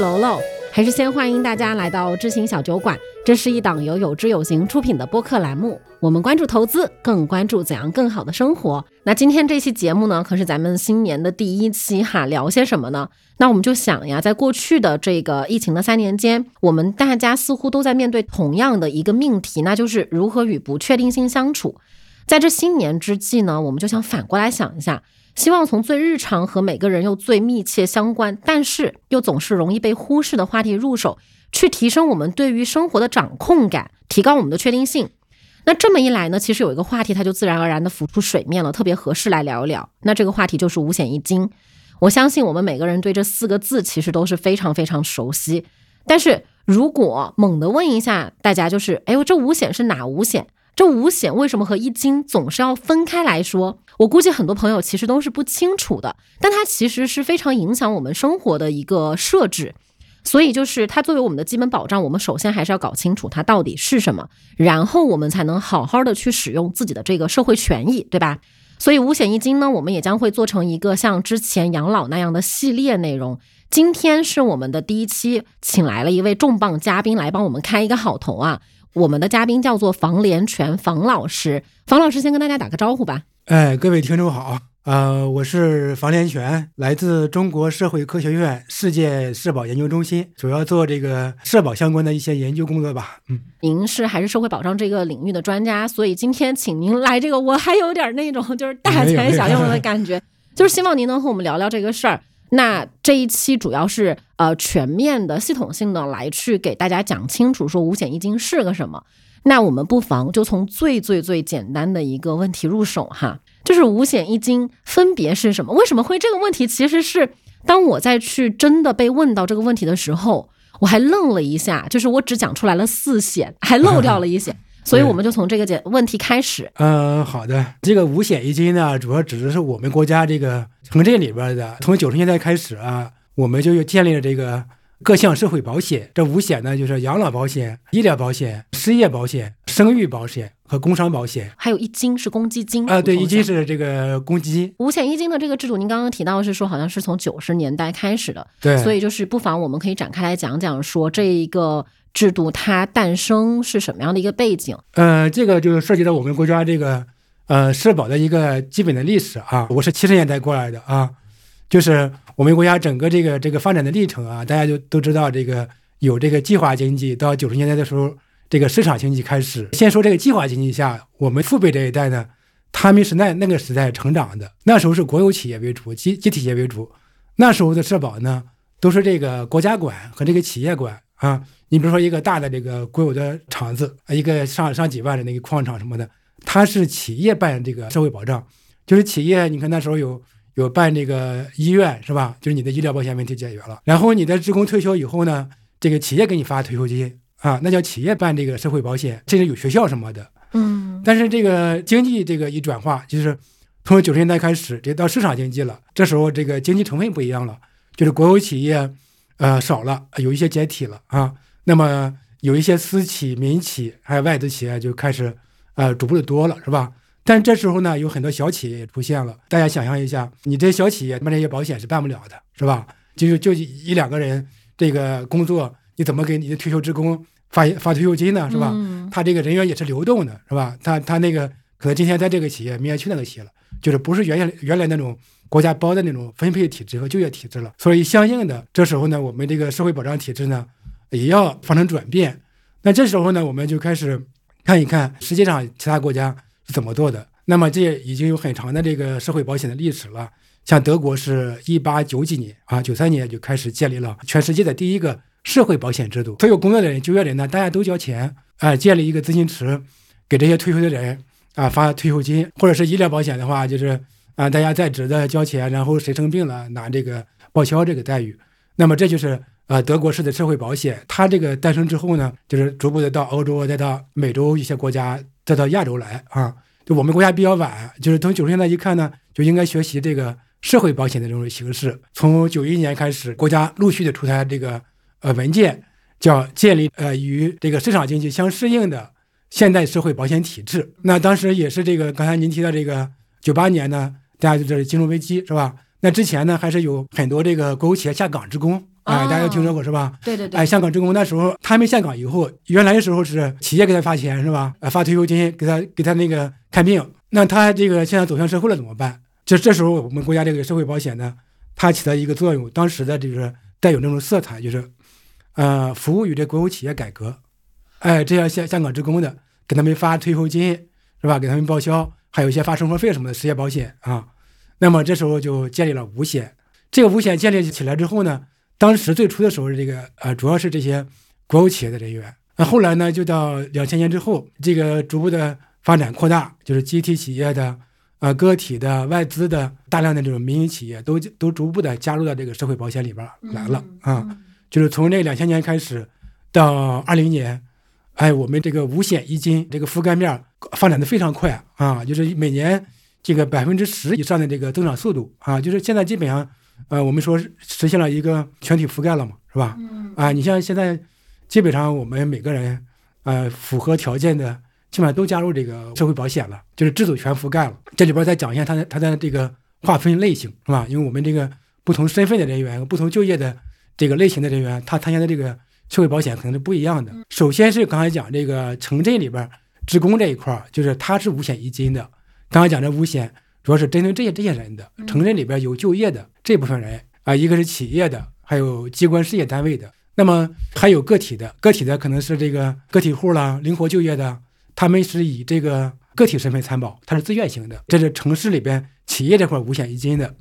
楼楼，还是先欢迎大家来到知行小酒馆。这是一档由有知有行出品的播客栏目，我们关注投资，更关注怎样更好的生活。那今天这期节目呢，可是咱们新年的第一期哈，聊些什么呢？那我们就想呀，在过去的这个疫情的三年间，我们大家似乎都在面对同样的一个命题，那就是如何与不确定性相处。在这新年之际呢，我们就想反过来想一下。希望从最日常和每个人又最密切相关，但是又总是容易被忽视的话题入手，去提升我们对于生活的掌控感，提高我们的确定性。那这么一来呢，其实有一个话题它就自然而然的浮出水面了，特别合适来聊一聊。那这个话题就是五险一金。我相信我们每个人对这四个字其实都是非常非常熟悉。但是如果猛地问一下大家，就是哎呦，这五险是哪五险？这五险为什么和一金总是要分开来说？我估计很多朋友其实都是不清楚的，但它其实是非常影响我们生活的一个设置。所以就是它作为我们的基本保障，我们首先还是要搞清楚它到底是什么，然后我们才能好好的去使用自己的这个社会权益，对吧？所以五险一金呢，我们也将会做成一个像之前养老那样的系列内容。今天是我们的第一期，请来了一位重磅嘉宾来帮我们开一个好头啊！我们的嘉宾叫做房连全房老师，房老师先跟大家打个招呼吧。哎，各位听众好，呃，我是房连全，来自中国社会科学院世界社保研究中心，主要做这个社保相关的一些研究工作吧。嗯，您是还是社会保障这个领域的专家，所以今天请您来这个，我还有点那种就是大材小用的感觉，就是希望您能和我们聊聊这个事儿。那这一期主要是呃全面的、系统性的来去给大家讲清楚，说五险一金是个什么。那我们不妨就从最最最简单的一个问题入手哈，就是五险一金分别是什么？为什么会这个问题？其实是当我在去真的被问到这个问题的时候，我还愣了一下，就是我只讲出来了四险，还漏掉了一险。所以我们就从这个简问题开始。嗯，好的。这个五险一金呢，主要指的是我们国家这个城镇里边的。从九十年代开始啊，我们就又建立了这个各项社会保险。这五险呢，就是养老保险、医疗保险、失业保险、生育保险和工伤保险。还有一金是公积金啊，对，一金是这个公积金。五险一金的这个制度，您刚刚提到是说，好像是从九十年代开始的。对，所以就是不妨我们可以展开来讲讲，说这一个。制度它诞生是什么样的一个背景？呃，这个就涉及到我们国家这个呃社保的一个基本的历史啊。我是七十年代过来的啊，就是我们国家整个这个这个发展的历程啊，大家就都知道这个有这个计划经济，到九十年代的时候，这个市场经济开始。先说这个计划经济下，我们父辈这一代呢，他们是那那个时代成长的，那时候是国有企业为主，集集体业为主，那时候的社保呢，都是这个国家管和这个企业管啊。你比如说一个大的这个国有的厂子，一个上上几万的那个矿场什么的，它是企业办这个社会保障，就是企业，你看那时候有有办这个医院是吧？就是你的医疗保险问题解决了，然后你的职工退休以后呢，这个企业给你发退休金啊，那叫企业办这个社会保险，甚至有学校什么的，嗯。但是这个经济这个一转化，就是从九十年代开始，这到市场经济了，这时候这个经济成分不一样了，就是国有企业呃少了，有一些解体了啊。那么有一些私企、民企还有外资企业就开始，呃，逐步的多了，是吧？但这时候呢，有很多小企业也出现了。大家想象一下，你这小企业办这些保险是办不了的，是吧？就就一两个人这个工作，你怎么给你的退休职工发发退休金呢？是吧？他这个人员也是流动的，是吧？他他那个可能今天在这个企业，明天去那个企业了，就是不是原先原来那种国家包的那种分配体制和就业体制了。所以相应的，这时候呢，我们这个社会保障体制呢。也要发生转变，那这时候呢，我们就开始看一看实际上其他国家是怎么做的。那么这已经有很长的这个社会保险的历史了。像德国是一八九几年啊，九三年就开始建立了全世界的第一个社会保险制度。所有工作的人、就业人呢，大家都交钱啊，建立一个资金池，给这些退休的人啊发退休金，或者是医疗保险的话，就是啊大家在职的交钱，然后谁生病了拿这个报销这个待遇。那么这就是。啊，德国式的社会保险，它这个诞生之后呢，就是逐步的到欧洲，再到美洲一些国家，再到亚洲来啊。就我们国家比较晚，就是从九十年代一看呢，就应该学习这个社会保险的这种形式。从九一年开始，国家陆续的出台这个呃文件，叫建立呃与这个市场经济相适应的现代社会保险体制。那当时也是这个刚才您提到这个九八年呢，大家就这金融危机是吧？那之前呢，还是有很多这个国有企业下岗职工。哎，大家都听说过，是吧？对对对，哎，香港职工那时候他们下岗以后，原来的时候是企业给他发钱是吧？呃，发退休金给他给他那个看病，那他这个现在走向社会了怎么办？就这时候我们国家这个社会保险呢，它起到一个作用，当时的就是带有那种色彩，就是呃，服务于这国有企业改革，哎，这样香香港职工的给他们发退休金是吧？给他们报销，还有一些发生活费什么的失业保险啊。那么这时候就建立了五险。这个五险建立起来之后呢，当时最初的时候，这个呃主要是这些国有企业的人员。那后来呢，就到两千年之后，这个逐步的发展扩大，就是集体企业的、呃个体的、外资的大量的这种民营企业都都逐步的加入到这个社会保险里边来了啊。就是从这两千年开始到二零年，哎，我们这个五险一金这个覆盖面发展的非常快啊，就是每年这个百分之十以上的这个增长速度啊，就是现在基本上。呃，我们说实现了一个全体覆盖了嘛，是吧？嗯啊，你像现在，基本上我们每个人，呃，符合条件的，基本上都加入这个社会保险了，就是制度全覆盖了。这里边再讲一下它的它的这个划分类型，是吧？因为我们这个不同身份的人员、不同就业的这个类型的人员，他参加的这个社会保险可能是不一样的。首先是刚才讲这个城镇里边职工这一块儿，就是他是五险一金的。刚才讲的五险。主要是针对这些这些人的，城镇里边有就业的这部分人啊，一个是企业的，还有机关事业单位的，那么还有个体的，个体的可能是这个个体户啦，灵活就业的，他们是以这个个体身份参保，他是自愿型的，这是城市里边企业这块五险一金的。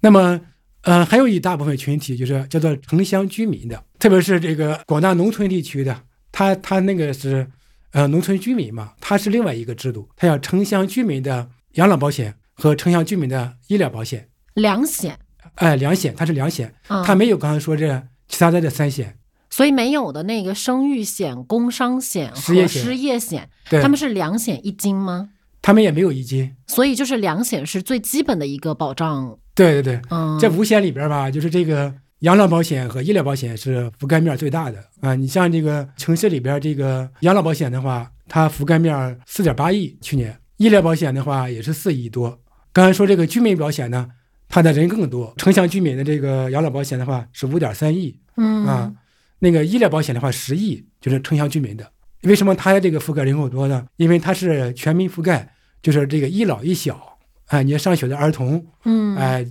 那么，呃，还有一大部分群体就是叫做城乡居民的，特别是这个广大农村地区的，他他那个是呃农村居民嘛，他是另外一个制度，他叫城乡居民的。养老保险和城乡居民的医疗保险，两险，哎，两险，它是两险，它没有刚才说这其他的这三险，所以没有的那个生育险、工伤险和失业险，他们是两险一金吗？他们也没有一金，所以就是两险是最基本的一个保障。对对对，嗯，这五险里边吧，就是这个养老保险和医疗保险是覆盖面最大的。啊。你像这个城市里边这个养老保险的话，它覆盖面四点八亿，去年。医疗保险的话也是四亿多。刚才说这个居民保险呢，它的人更多。城乡居民的这个养老保险的话是五点三亿，嗯啊，那个医疗保险的话十亿，就是城乡居民的。为什么它的这个覆盖人口多呢？因为它是全民覆盖，就是这个一老一小，啊，你上学的儿童，嗯，哎，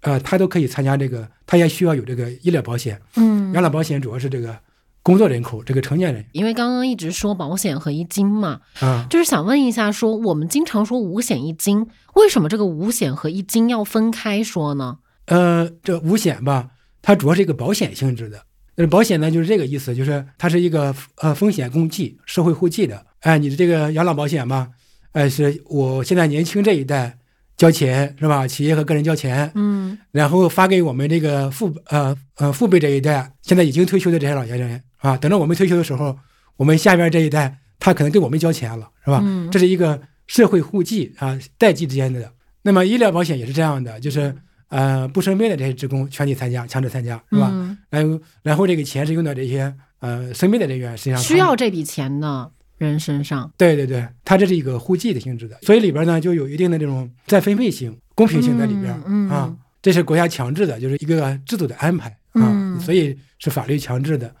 呃，他都可以参加这个，他也需要有这个医疗保险。嗯，养老保险主要是这个。工作人口这个成年人，因为刚刚一直说保险和一金嘛，啊，就是想问一下，说我们经常说五险一金，为什么这个五险和一金要分开说呢？呃，这五险吧，它主要是一个保险性质的，那，保险呢就是这个意思，就是它是一个呃风险共济、社会互济的。哎，你的这个养老保险吧，哎，是我现在年轻这一代交钱是吧？企业和个人交钱，嗯，然后发给我们这个父呃呃父辈这一代，现在已经退休的这些老年人。啊，等到我们退休的时候，我们下边这一代他可能给我们交钱了，是吧？嗯，这是一个社会互济啊，代际之间的。那么医疗保险也是这样的，就是呃不生病的这些职工全体参加，强制参加，是吧？然后然后这个钱是用到这些呃生病的人员身上，需要这笔钱的人身上。对对对，它这是一个互济的性质的，所以里边呢就有一定的这种再分配性、公平性在里边啊。这是国家强制的，就是一个制度的安排啊，所以是法律强制的。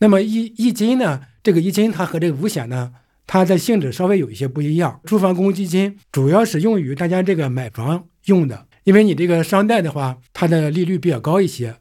那么一一金呢？这个一金它和这个五险呢，它的性质稍微有一些不一样。住房公积金主要是用于大家这个买房用的，因为你这个商贷的话，它的利率比较高一些。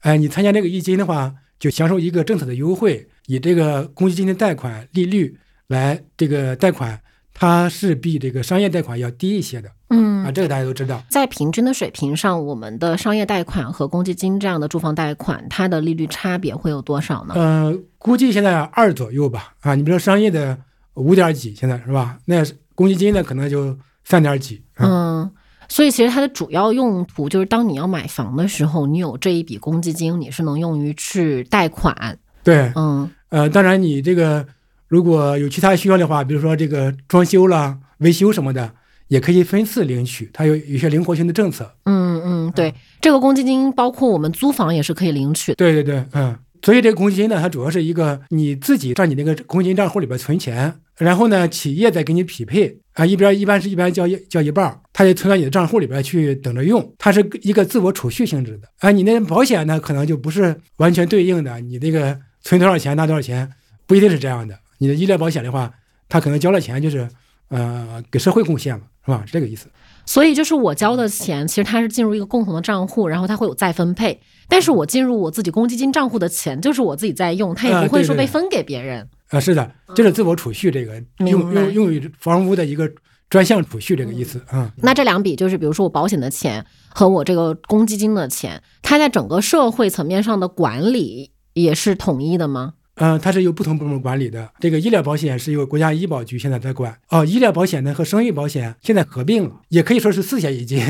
哎，你参加这个一金的话，就享受一个政策的优惠，以这个公积金的贷款利率来这个贷款。它是比这个商业贷款要低一些的，嗯啊，这个大家都知道。在平均的水平上，我们的商业贷款和公积金这样的住房贷款，它的利率差别会有多少呢？呃，估计现在二左右吧。啊，你比如说商业的五点几，现在是吧？那公积金呢，可能就三点几。嗯，所以其实它的主要用途就是，当你要买房的时候，你有这一笔公积金，你是能用于去贷款。对，嗯，呃，当然你这个。如果有其他需要的话，比如说这个装修啦、维修什么的，也可以分次领取，它有有些灵活性的政策。嗯嗯，对，这个公积金包括我们租房也是可以领取。对对对，嗯，所以这个公积金呢，它主要是一个你自己在你那个公积金账户里边存钱，然后呢，企业再给你匹配，啊，一边一般是一般交一交一半儿，它就存到你的账户里边去等着用，它是一个自我储蓄性质的啊。你那保险呢，可能就不是完全对应的，你那个存多少钱拿多少钱，不一定是这样的。你的医疗保险的话，他可能交了钱就是呃给社会贡献了，是吧？是这个意思。所以就是我交的钱，其实它是进入一个共同的账户，然后它会有再分配。但是我进入我自己公积金账户的钱，就是我自己在用，它也不会说被分给别人。啊，是的，就是自我储蓄这个用用用于房屋的一个专项储蓄这个意思啊。那这两笔就是比如说我保险的钱和我这个公积金的钱，它在整个社会层面上的管理也是统一的吗？嗯，它是由不同部门管理的。这个医疗保险是由国家医保局现在在管。哦，医疗保险呢和生育保险现在合并了，也可以说是四险一金。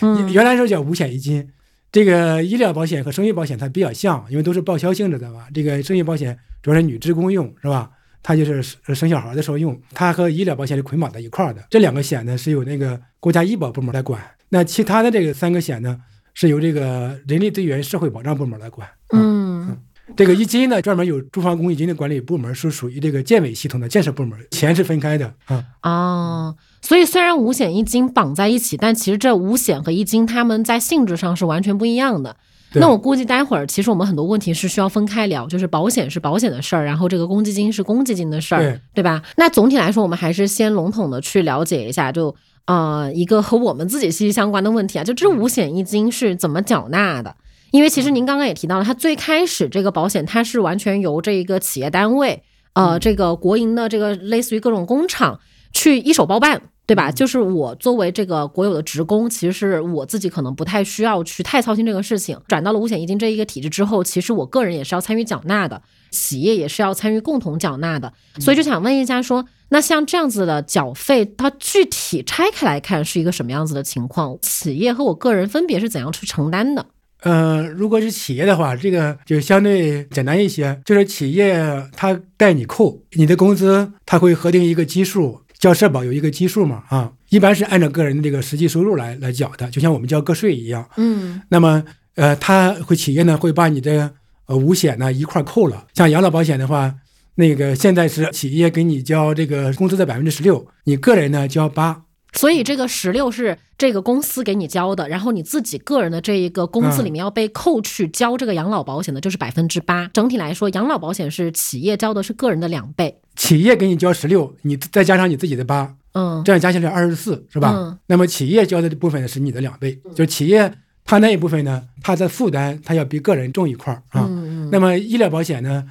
嗯，原来说叫五险一金。这个医疗保险和生育保险它比较像，因为都是报销性质的嘛。这个生育保险主要是女职工用，是吧？它就是生小孩的时候用。它和医疗保险是捆绑在一块儿的。这两个险呢是由那个国家医保部门来管。那其他的这个三个险呢是由这个人力资源社会保障部门来管。嗯。这个一金呢，专门有住房公积金的管理部门，是属于这个建委系统的建设部门，钱是分开的啊。哦，所以虽然五险一金绑在一起，但其实这五险和一金他们在性质上是完全不一样的。那我估计待会儿其实我们很多问题是需要分开聊，就是保险是保险的事儿，然后这个公积金是公积金的事儿，对吧？那总体来说，我们还是先笼统的去了解一下，就呃一个和我们自己息息相关的问题啊，就这五险一金是怎么缴纳的？因为其实您刚刚也提到了，它最开始这个保险它是完全由这一个企业单位，呃，这个国营的这个类似于各种工厂去一手包办，对吧？就是我作为这个国有的职工，其实是我自己可能不太需要去太操心这个事情。转到了五险一金这一个体制之后，其实我个人也是要参与缴纳的，企业也是要参与共同缴纳的。所以就想问一下，说那像这样子的缴费，它具体拆开来看是一个什么样子的情况？企业和我个人分别是怎样去承担的？嗯，如果是企业的话，这个就相对简单一些。就是企业它带你扣你的工资，它会核定一个基数，交社保有一个基数嘛，啊，一般是按照个人的这个实际收入来来缴的，就像我们交个税一样。嗯，那么呃，他会企业呢会把你的呃五险呢一块扣了。像养老保险的话，那个现在是企业给你交这个工资的百分之十六，你个人呢交八。所以这个十六是这个公司给你交的，然后你自己个人的这一个工资里面要被扣去交这个养老保险的，就是百分之八。整体来说，养老保险是企业交的是个人的两倍。企业给你交十六，你再加上你自己的八，嗯，这样加起来二十四，是吧？嗯。那么企业交的部分是你的两倍，就是企业他那一部分呢，他的负担他要比个人重一块儿啊。嗯嗯。那么医疗保险呢，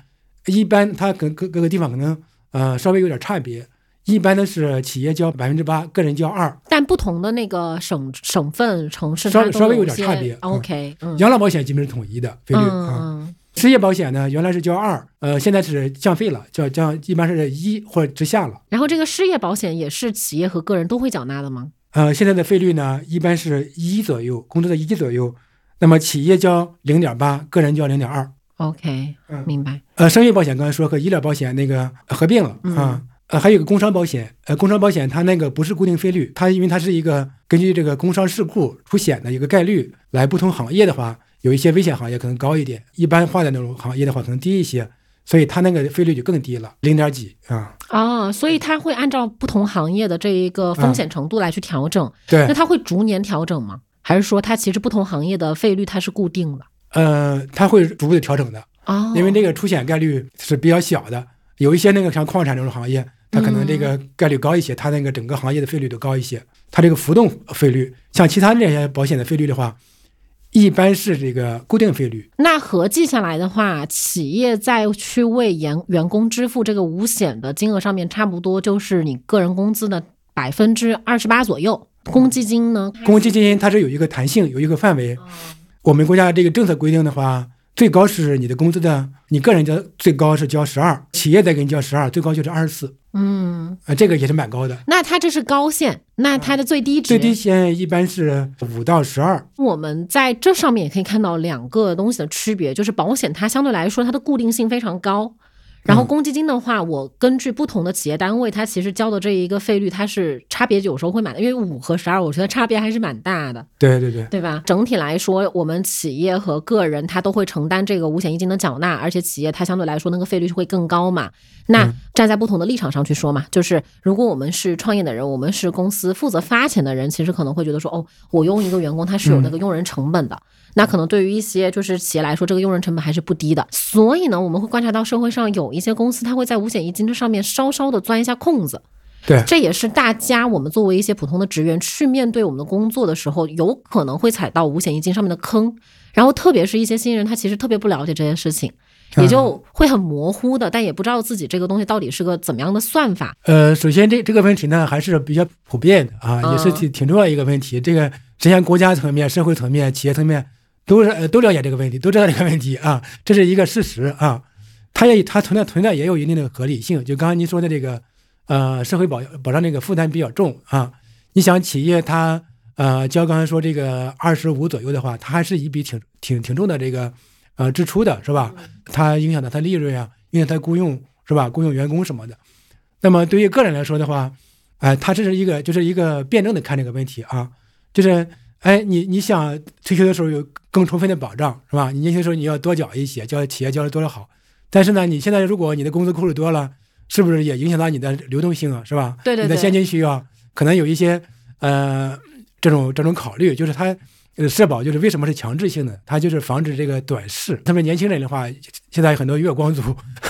一般它跟各各个地方可能呃稍微有点差别。一般的是企业交百分之八，个人交二，但不同的那个省省份城市稍稍微有点差别。OK，养老保险基本是统一的费率啊。失业保险呢，原来是交二，呃，现在是降费了，叫降一般是一或者之下了。然后这个失业保险也是企业和个人都会缴纳的吗？呃，现在的费率呢，一般是一左右，工资的一左右。那么企业交零点八，个人交零点二。OK，明白。呃，生育保险刚才说和医疗保险那个合并了啊。呃，还有个工伤保险，呃，工伤保险它那个不是固定费率，它因为它是一个根据这个工伤事故出险的一个概率来，不同行业的话，有一些危险行业可能高一点，一般化的那种行业的话可能低一些，所以它那个费率就更低了，零点几啊。哦，所以它会按照不同行业的这一个风险程度来去调整。对。那它会逐年调整吗？还是说它其实不同行业的费率它是固定的？呃，它会逐步的调整的。哦。因为这个出险概率是比较小的，有一些那个像矿产这种行业。它可能这个概率高一些，它那个整个行业的费率都高一些。它这个浮动费率，像其他那些保险的费率的话，一般是这个固定费率。那合计下来的话，企业在去为员员工支付这个五险的金额上面，差不多就是你个人工资的百分之二十八左右。公积金呢？公积金它是有一个弹性，有一个范围。我们国家这个政策规定的话。最高是你的工资的，你个人交最高是交十二，企业再给你交十二，最高就是二十四。嗯，啊，这个也是蛮高的。那它这是高线，那它的最低值？最低线一般是五到十二。我们在这上面也可以看到两个东西的区别，就是保险它相对来说它的固定性非常高，然后公积金的话，我根据不同的企业单位，它其实交的这一个费率，它是差别有时候会蛮大，因为五和十二，我觉得差别还是蛮大的。对对对，对吧？整体来说，我们企业和个人他都会承担这个五险一金的缴纳，而且企业它相对来说那个费率会更高嘛。那站在不同的立场上去说嘛，就是如果我们是创业的人，我们是公司负责发钱的人，其实可能会觉得说，哦，我用一个员工他是有那个用人成本的。那可能对于一些就是企业来说，这个用人成本还是不低的。所以呢，我们会观察到社会上有一些公司，它会在五险一金这上面稍稍的钻一下空子。对，这也是大家我们作为一些普通的职员去面对我们的工作的时候，有可能会踩到五险一金上面的坑。然后特别是一些新人，他其实特别不了解这件事情，也就会很模糊的，但也不知道自己这个东西到底是个怎么样的算法。呃，首先这这个问题呢还是比较普遍的啊，也是挺挺重要一个问题。这个之前国家层面、社会层面、企业层面。都是呃都了解这个问题，都知道这个问题啊，这是一个事实啊。它也它存在存在也有一定的合理性。就刚刚您说的这个，呃，社会保保障这个负担比较重啊。你想企业它呃交刚才说这个二十五左右的话，它还是一笔挺挺挺重的这个呃支出的是吧？它影响到它利润啊，影响它雇佣是吧？雇佣员工什么的。那么对于个人来说的话，哎，它这是一个就是一个辩证的看这个问题啊，就是。哎，你你想退休的时候有更充分的保障，是吧？你年轻的时候你要多缴一些，交企业交的多少好。但是呢，你现在如果你的工资扣的多了，是不是也影响到你的流动性啊？是吧？对对对。你的现金需要可能有一些呃这种这种考虑，就是它呃社保就是为什么是强制性的？它就是防止这个短视。特别年轻人的话，现在很多月光族，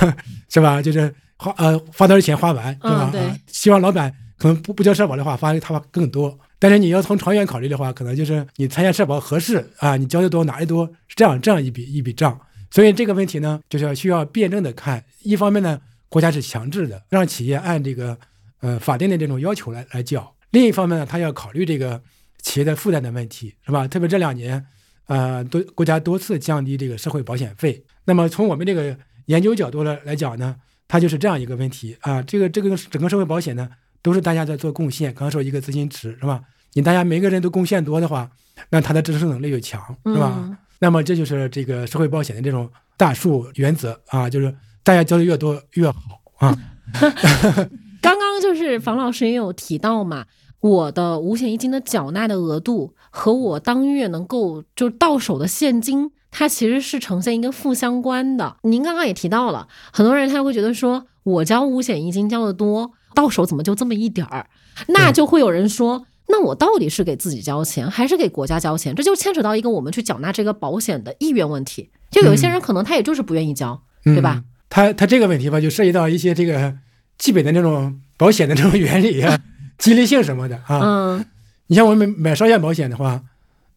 是吧？就是花呃花多少钱花完，是吧？对。希望老板可能不不交社保的话，发的他更多。但是你要从长远考虑的话，可能就是你参加社保合适啊，你交的多拿的多是这样这样一笔一笔账。所以这个问题呢，就是要需要辩证的看。一方面呢，国家是强制的，让企业按这个呃法定的这种要求来来缴；另一方面呢，他要考虑这个企业的负担的问题，是吧？特别这两年，呃，多国家多次降低这个社会保险费。那么从我们这个研究角度来来讲呢，它就是这样一个问题啊。这个这个整个社会保险呢。都是大家在做贡献。刚刚说一个资金池是吧？你大家每个人都贡献多的话，那他的支撑能力就强是吧？那么这就是这个社会保险的这种大数原则啊，就是大家交的越多越好啊。刚刚就是房老师也有提到嘛，我的五险一金的缴纳的额度和我当月能够就到手的现金，它其实是呈现一个负相关的。您刚刚也提到了，很多人他会觉得说我交五险一金交的多。到手怎么就这么一点儿？那就会有人说，那我到底是给自己交钱还是给国家交钱？这就牵扯到一个我们去缴纳这个保险的意愿问题。就有一些人可能他也就是不愿意交，对吧？他他这个问题吧，就涉及到一些这个基本的那种保险的这种原理啊、激励性什么的啊。嗯，你像我们买商业保险的话，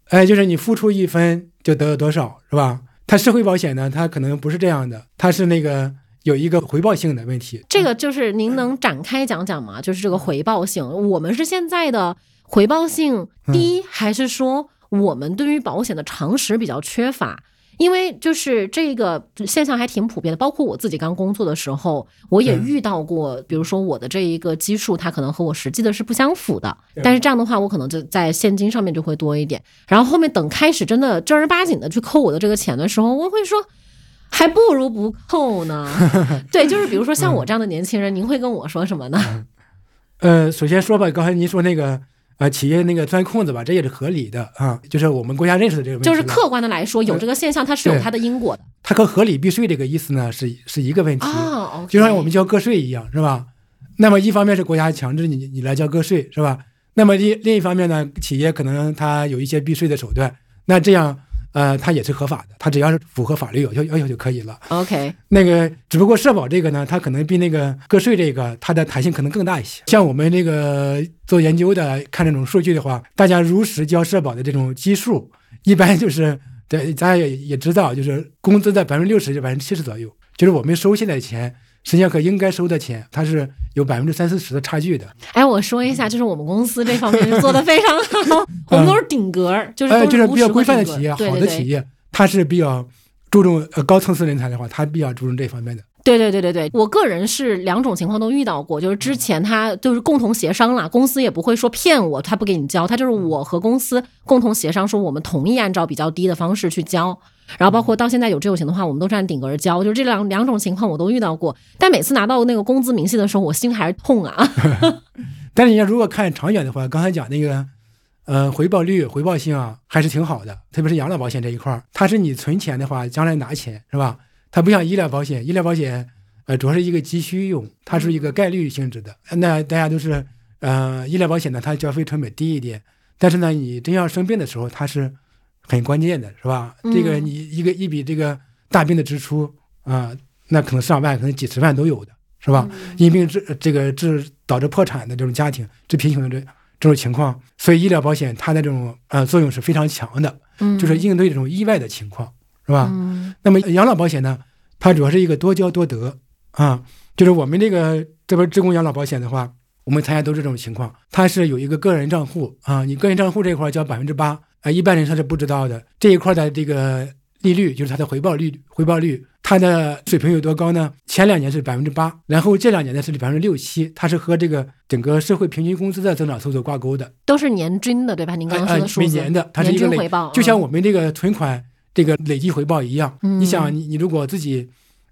哎，就是你付出一分就得多少，是吧？它社会保险呢，它可能不是这样的，它是那个。有一个回报性的问题，这个就是您能展开讲讲吗？就是这个回报性，我们是现在的回报性低，还是说我们对于保险的常识比较缺乏？因为就是这个现象还挺普遍的，包括我自己刚工作的时候，我也遇到过，比如说我的这一个基数，它可能和我实际的是不相符的，但是这样的话，我可能就在现金上面就会多一点，然后后面等开始真的正儿八经的去扣我的这个钱的时候，我会说。还不如不扣呢。对，就是比如说像我这样的年轻人，您会跟我说什么呢？呃，首先说吧，刚才您说那个呃，企业那个钻空子吧，这也是合理的啊。就是我们国家认识的这个问题。就是客观的来说，有这个现象，它是有它的因果的。它和合理避税这个意思呢，是是一个问题啊。就像我们交个税一样，是吧？那么一方面是国家强制你你来交个税，是吧？那么另另一方面呢，企业可能它有一些避税的手段，那这样。呃，它也是合法的，它只要是符合法律要求要求就可以了。OK，那个只不过社保这个呢，它可能比那个个税这个它的弹性可能更大一些。像我们这个做研究的看这种数据的话，大家如实交社保的这种基数，一般就是对，咱也也知道，就是工资在百分之六十至百分之七十左右，就是我们收现在的钱。实际上和应该收的钱，它是有百分之三四十的差距的。哎，我说一下，就是我们公司这方面做的非常好，我们都是顶格，就是就是比较规范的企业，好的企业，它是比较注重呃高层次人才的话，它比较注重这方面的。对对对对对，我个人是两种情况都遇到过，就是之前他就是共同协商了，公司也不会说骗我，他不给你交，他就是我和公司共同协商说我们同意按照比较低的方式去交。然后包括到现在有这有情的话，我们都是按顶格交，就是这两两种情况我都遇到过。但每次拿到那个工资明细的时候，我心还是痛啊。但是你要如果看长远的话，刚才讲那个，呃，回报率、回报性啊，还是挺好的。特别是养老保险这一块儿，它是你存钱的话，将来拿钱是吧？它不像医疗保险，医疗保险，呃，主要是一个急需用，它是一个概率性质的。那大家都是，呃，医疗保险呢，它交费成本低一点，但是呢，你真要生病的时候，它是很关键的，是吧？这个你一个一笔这个大病的支出啊，那可能上万，可能几十万都有的，是吧？因病致这个致导致破产的这种家庭，致贫穷的这这种情况，所以医疗保险它的这种呃作用是非常强的，就是应对这种意外的情况，是吧？那么养老保险呢，它主要是一个多交多得啊，就是我们这个这边职工养老保险的话，我们参加都是这种情况，它是有一个个人账户啊，你个人账户这块交百分之八，啊，一般人他是不知道的，这一块的这个利率就是它的回报率，回报率它的水平有多高呢？前两年是百分之八，然后这两年呢是百分之六七，它是和这个整个社会平均工资的增长速度挂钩的，都是年均的，对吧？您刚刚说的数字，每年的，它是一个回报，就像嗯我们这个存款这个累计回报一样。嗯你想，你你如果自己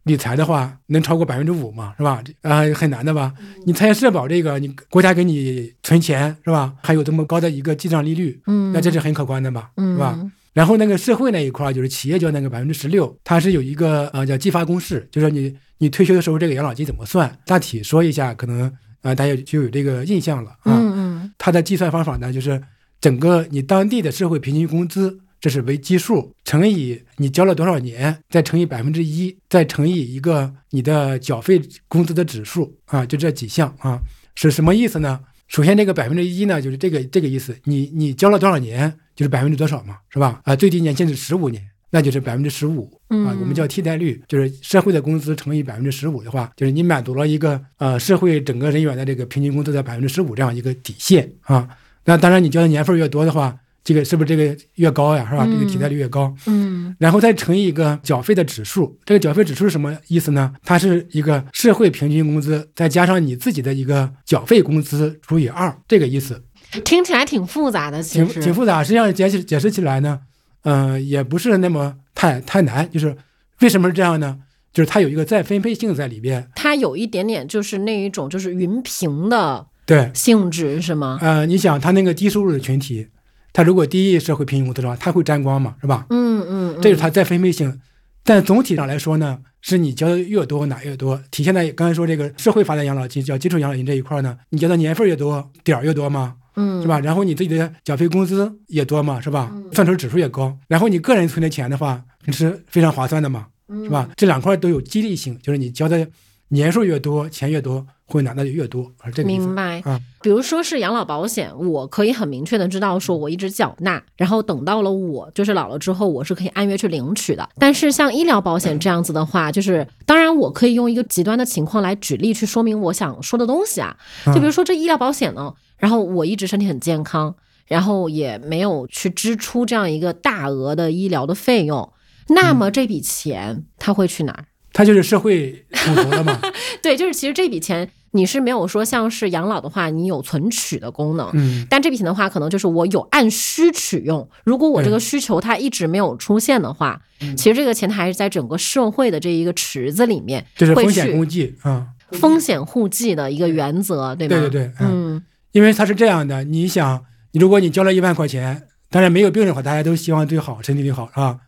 理财的话，能超过百分之五吗？是吧？啊、很难的吧？嗯你参加社保这个，你国家给你存钱是吧？还有这么高的一个记账利率，嗯，那这是很可观的吧？嗯是吧？然后那个社会那一块就是企业交那个百分之十六，它是有一个呃叫计发公式，就是说你你退休的时候这个养老金怎么算？大体说一下，可能呃大家就有这个印象了啊。嗯嗯它的计算方法呢，就是整个你当地的社会平均工资，这是为基数，乘以你交了多少年，再乘以百分之一，再乘以一个你的缴费工资的指数啊，就这几项啊，是什么意思呢？首先，这个百分之一呢，就是这个这个意思，你你交了多少年，就是百分之多少嘛，是吧？啊，最低年限是十五年，那就是百分之十五啊，嗯我们叫替代率，就是社会的工资乘以百分之十五的话，就是你满足了一个呃社会整个人员的这个平均工资的百分之十五这样一个底线啊。那当然，你交的年份越多的话，这个是不是这个越高呀？是吧？这个替代率越高。嗯然后再乘以一个缴费的指数，这个缴费指数是什么意思呢？它是一个社会平均工资再加上你自己的一个缴费工资除以二，这个意思，嗯，听起来挺复杂的，其实挺复杂。实际上解释解释起来呢，嗯、也不是那么太太难。就是为什么是这样呢？就是它有一个再分配性在里边。它有一点点就是那一种就是匀平的对，性质，是吗？呃，你想它那个低收入的群体，他如果低于社会平均工资的话，它会沾光嘛，是吧？嗯嗯，嗯这是它再分配性。但总体上来说呢，是你交的越多拿越多。体现在刚才说这个社会发展养老金叫基础养老金这一块呢，你交的年份越多，点儿越多嘛，嗯是吧？然后你自己的缴费工资也多嘛，是吧？算出指数也高。然后你个人存的钱的话，是非常划算的嘛，是吧？这两块都有激励性，就是你交的年数越多，钱越多，会拿的就越多，是这个意思明白啊。比如说是养老保险，我可以很明确的知道，说我一直缴纳，然后等到了我就是老了之后，我是可以按月去领取的。但是像医疗保险这样子的话，就是当然我可以用一个极端的情况来举例去说明我想说的东西啊。就比如说这医疗保险呢，然后我一直身体很健康，然后也没有去支出这样一个大额的医疗的费用，那么这笔钱它会去哪儿？它就是社会统筹的嘛，对，就是其实这笔钱你是没有说像是养老的话，你有存取的功能。嗯，但这笔钱的话，可能就是我有按需取用。如果我这个需求它一直没有出现的话，嗯其实这个钱它还是在整个社会的这一个池子里面，会这是风险共济啊。风险互济的一个原则，对吧？对对对，嗯嗯因为它是这样的，你想，你如果你交了一万块钱，当然没有病的话，大家都希望最好，身体最好，是吧？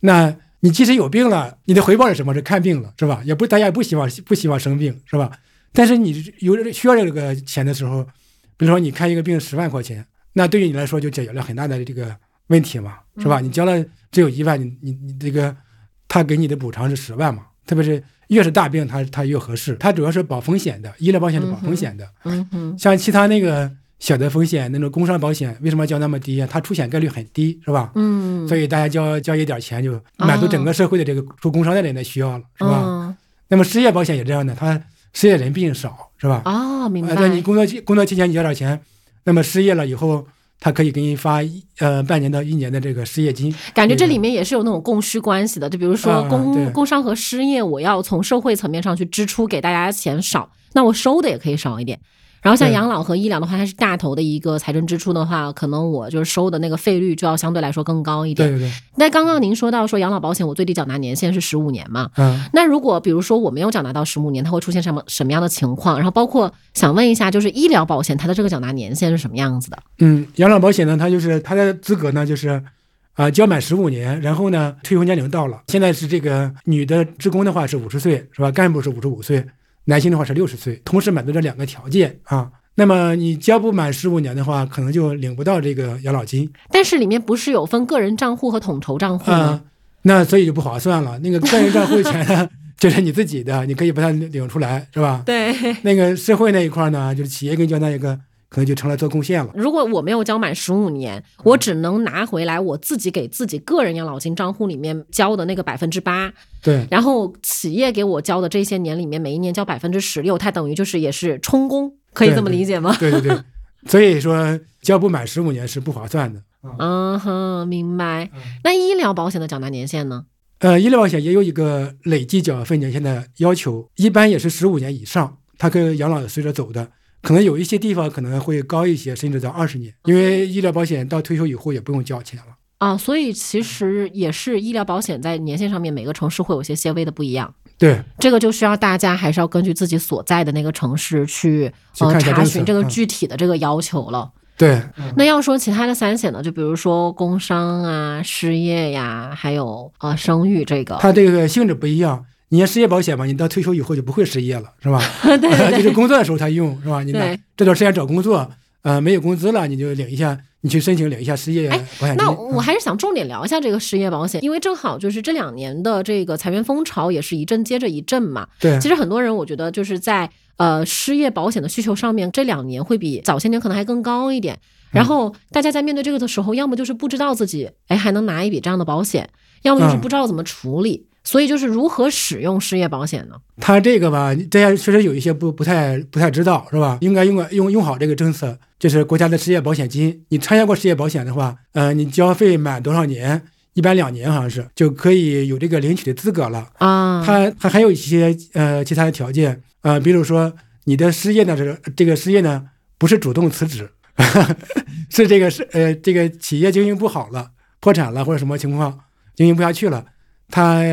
那你即使有病了，你的回报是什么？是看病了，是吧？也不，大家也不希望不希望生病，是吧？但是你有需要这个钱的时候，比如说你看一个病十万块钱，那对于你来说就解决了很大的这个问题嘛，是吧？你交了只有一万，你你你这个他给你的补偿是十万嘛，特别是越是大病，它它越合适，它主要是保风险的，医疗保险是保风险的。嗯哼，像其他那个小的风险，那种工伤保险，为什么交那么低啊？它出险概率很低，是吧？嗯，所以大家交交一点钱就满足整个社会的这个出工伤的人的需要了，是吧？嗯那么失业保险也这样的，它失业人毕竟少，是吧？哦，明啊，白。对你工作期工作期间你交点钱，那么失业了以后，他可以给你发呃半年到一年的这个失业金。感觉这里面也是有那种供需关系的，就比如说啊工、对工伤和失业，我要从社会层面上去支出给大家钱少，那我收的也可以少一点。然后像养老和医疗的话，它是大头的一个财政支出的话，可能我就是收的那个费率就要相对来说更高一点。对对对，那刚刚您说到说养老保险，我最低缴纳年限是十五年嘛？嗯。那如果比如说我没有缴纳到十五年，它会出现什么什么样的情况？然后包括想问一下，就是医疗保险它的这个缴纳年限是什么样子的？嗯，养老保险呢，它就是它的资格呢，就是啊、交满十五年，然后呢，退休年龄到了。现在是这个女的职工的话是五十岁，是吧？干部是五十五岁，男性的话是六十岁，同时满足这两个条件啊。那么你交不满十五年的话，可能就领不到这个养老金但是里面不是有分个人账户和统筹账户啊、吗？那所以就不划算了。那个个人账户钱呢，就是你自己的，你可以把它领出来，是吧？对。那个社会那一块呢，就是企业给你交那一个，可能就成了做贡献了。如果我没有交满十五年，我只能拿回来我自己给自己个人养老金账户里面交的那个百分之八，对，然后企业给我交的这些年里面，每一年交百分之十六，它等于就是也是充公，可以这么理解吗？对对对，所以说交不满十五年是不划算的。嗯哼，明白嗯。那医疗保险的缴纳年限呢？呃，医疗保险也有一个累计缴费年限的要求，一般也是十五年以上，它跟养老随着走的。可能有一些地方可能会高一些，甚至到二十年，因为医疗保险到退休以后也不用交钱了。啊，所以其实也是医疗保险在年限上面，每个城市会有一些些微的不一样。对，这个就需要大家还是要根据自己所在的那个城市去去呃查询这个嗯具体的这个要求了。对，那要说其他的三险呢，就比如说工伤啊、失业呀，还有呃生育这个。它这个性质不一样。你像失业保险嘛，你到退休以后就不会失业了，是吧？对对 就是工作的时候才用，是吧？你这段时间找工作，呃，没有工资了，你就领一下，你去申请领一下失业哎保险金。那我还是想重点聊一下这个失业保险，因为正好就是这两年的这个裁员风潮也是一阵接着一阵嘛。对其实很多人我觉得就是在呃失业保险的需求上面，这两年会比早些年可能还更高一点。然后大家在面对这个的时候，要么就是不知道自己哎还能拿一笔这样的保险，要么就是嗯不知道怎么处理。所以就是如何使用失业保险呢？它这个吧，大家确实有一些不不太不太知道，是吧？应该用个用用好这个政策，就是国家的失业保险金。你参加过失业保险的话，呃，你交费满多少年，一般两年好像是就可以有这个领取的资格了。啊，它它还有一些呃其他的条件，呃，比如说你的失业呢，这个这个失业呢不是主动辞职，是这个是呃这个企业经营不好了，破产了或者什么情况经营不下去了，他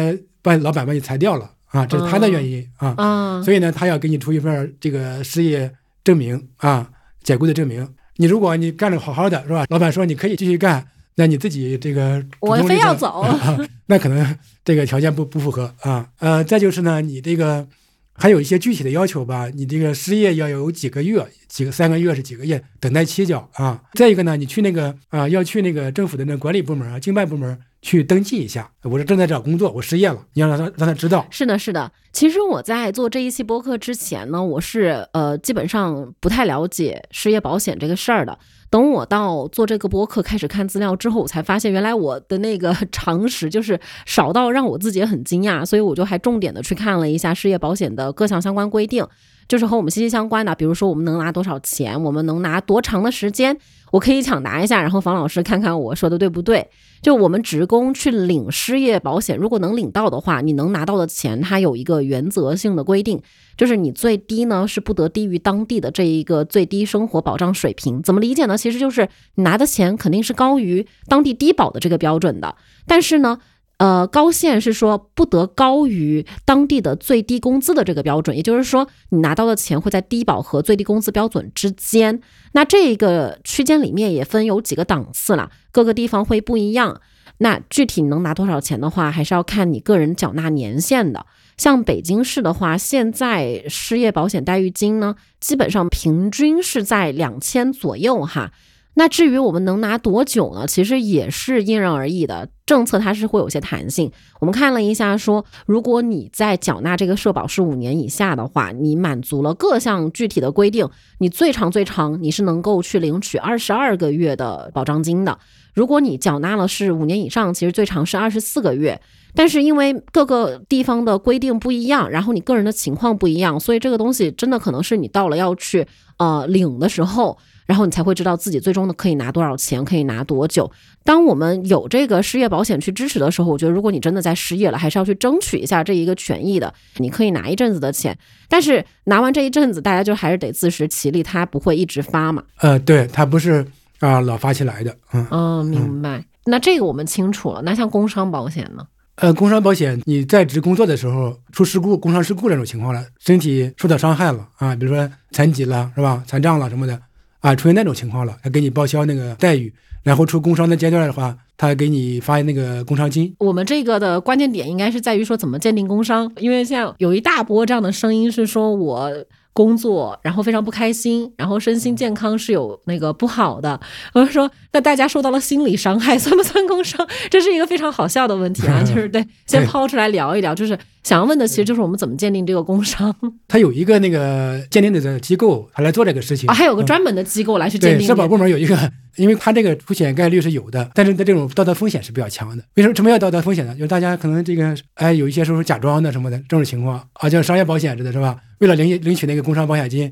把老板把你裁掉了啊，这是他的原因啊，啊，所以呢，他要给你出一份这个失业证明啊，解雇的证明。你如果你干的好好的，是吧？老板说你可以继续干，那你自己这个主我非要走啊 那可能这个条件不不符合啊。呃，再就是呢，你这个还有一些具体的要求吧，你这个失业要有几个月，几个三个月是几个月等待期缴啊。再一个呢，你去那个啊，要去那个政府的那个管理部门啊、经办部门去登记一下，我是正在找工作，我失业了，你要让他让他知道。是的，是的。其实我在做这一期播客之前呢，我是呃基本上不太了解失业保险这个事儿的。等我到做这个播客开始看资料之后，我才发现原来我的那个常识就是少到让我自己很惊讶，所以我就还重点的去看了一下失业保险的各项相关规定，就是和我们息息相关的，比如说我们能拿多少钱，我们能拿多长的时间，我可以抢答一下，然后房老师看看我说的对不对。就我们职工去领失业保险，如果能领到的话，你能拿到的钱，它有一个原则性的规定，就是你最低呢是不得低于当地的这一个最低生活保障水平。怎么理解呢？其实就是你拿的钱肯定是高于当地低保的这个标准的，但是呢。呃，高线是说不得高于当地的最低工资的这个标准，也就是说，你拿到的钱会在低保和最低工资标准之间。那这个区间里面也分有几个档次了，各个地方会不一样。那具体能拿多少钱的话，还是要看你个人缴纳年限的。像北京市的话，现在失业保险待遇金呢，基本上平均是在两千左右哈。那至于我们能拿多久呢？其实也是因人而异的，政策它是会有些弹性。我们看了一下说，如果你在缴纳这个社保是五年以下的话，你满足了各项具体的规定，你最长最长你是能够去领取二十二个月的保障金的。如果你缴纳了是五年以上，其实最长是二十四个月。但是因为各个地方的规定不一样，然后你个人的情况不一样，所以这个东西真的可能是你到了要去呃领的时候。然后你才会知道自己最终的可以拿多少钱，可以拿多久。当我们有这个失业保险去支持的时候，我觉得如果你真的在失业了，还是要去争取一下这一个权益的。你可以拿一阵子的钱，但是拿完这一阵子，大家就还是得自食其力，它不会一直发嘛。呃，对，它不是啊老发起来的。嗯，哦，明白。那这个我们清楚了。那像工伤保险呢？呃，工伤保险，你在职工作的时候出事故、工伤事故这种情况了，身体受到伤害了啊，比如说残疾了，是吧？残障了什么的。啊，出现那种情况了，他给你报销那个待遇，然后出工伤的阶段的话，他给你发那个工伤金。我们这个的关键点应该是在于说怎么鉴定工伤，因为像有一大波这样的声音是说我。工作，然后非常不开心，然后身心健康是有那个不好的。我就说，那大家受到了心理伤害，算不算工伤？这是一个非常好笑的问题啊！就是对，先抛出来聊一聊。就是想要问的，其实就是我们怎么鉴定这个工伤？他有一个那个鉴定的机构，他来做这个事情啊，还有个专门的机构来去鉴定。社保部门有一个，因为他这个出险概率是有的，但是它这种道德风险是比较强的。为什么什么叫道德风险呢？就是大家可能这个哎，有一些时候假装的什么的这种情况啊，像商业保险似的，是吧？为了领领取那个工伤保险金，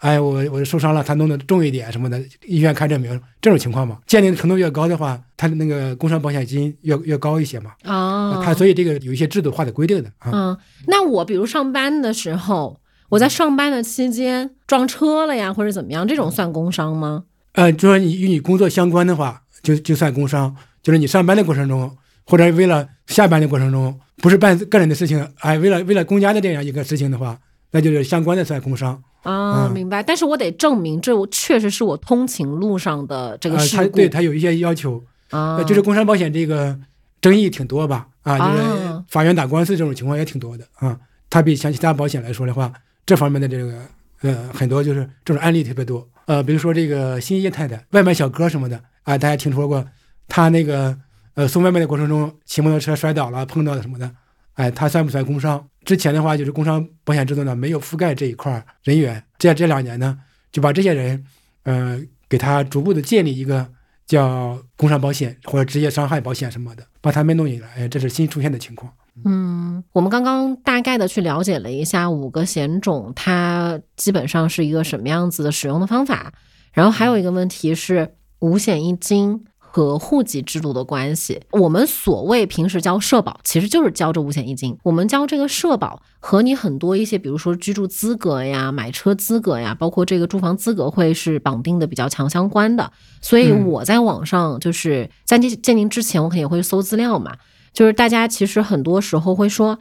哎，我我受伤了，他弄得重一点什么的，医院开证明这种情况嘛，鉴定程度越高的话，他的那个工伤保险金越越高一些嘛。哦，他所以这个有一些制度化的规定的啊。嗯，那我比如上班的时候，我在上班的期间撞车了呀，或者怎么样，这种算工伤吗？呃，就说你与你工作相关的话，就就算工伤，就是你上班的过程中，或者为了下班的过程中，不是办个人的事情，哎，为了为了公家的这样一个事情的话。那就是相关的算工伤啊，明白。但是我得证明这确实是我通勤路上的这个事故。他对他有一些要求啊，就是工伤保险这个争议挺多吧？啊，就是法院打官司这种情况也挺多的啊。他比像其他保险来说的话，这方面的这个呃很多就是这种案例特别多。呃，比如说这个新业态的外卖小哥什么的啊，大家听说过，他那个呃送外卖的过程中骑摩托车摔倒了碰到的什么的。哎，他算不算工伤？之前的话就是工伤保险制度呢没有覆盖这一块人员，这这两年呢就把这些人，呃，给他逐步的建立一个叫工伤保险或者职业伤害保险什么的，把他们弄进来。哎，这是新出现的情况。嗯，我们刚刚大概的去了解了一下五个险种，它基本上是一个什么样子的使用的方法。然后还有一个问题是五险一金。和户籍制度的关系，我们所谓平时交社保，其实就是交这五险一金。我们交这个社保和你很多一些，比如说居住资格呀、买车资格呀，包括这个住房资格，会是绑定的比较强相关的。所以我在网上就是在鉴鉴定之前，我肯定也会搜资料嘛。就是大家其实很多时候会说，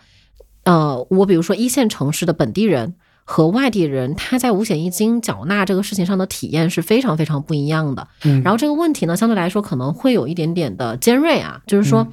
呃，我比如说一线城市的本地人。和外地人他在五险一金缴纳这个事情上的体验是非常非常不一样的。嗯，然后这个问题呢，相对来说可能会有一点点的尖锐啊，就是说，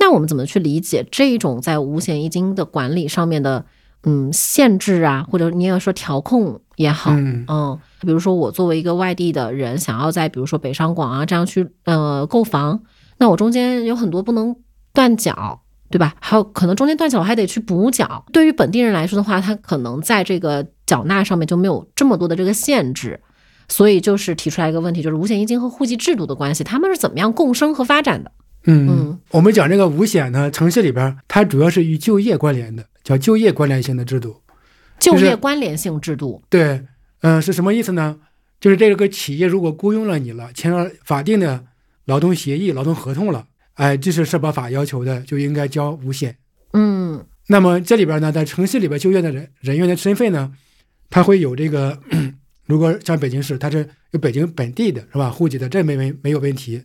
那我们怎么去理解这种在五险一金的管理上面的嗯限制啊，或者你要说调控也好，嗯，比如说我作为一个外地的人，想要在比如说北上广啊这样去呃购房，那我中间有很多不能断缴。对吧？还有可能中间断缴，我还得去补缴。对于本地人来说的话，他可能在这个缴纳上面就没有这么多的这个限制，所以就是提出来一个问题，就是五险一金和户籍制度的关系，他们是怎么样共生和发展的？嗯嗯，我们讲这个五险呢，城市里边它主要是与就业关联的，叫就业关联性的制度。就业关联性制度，对，嗯，是什么意思呢？就是这个企业如果雇佣了你了，签了法定的劳动协议、劳动合同了。哎，这是社保法要求的，就应该交五险。嗯，那么这里边呢，在城市里边就业的人人员的身份呢，他会有这个，如果像北京市，他是有北京本地的，是吧？户籍的，这没没没有问题。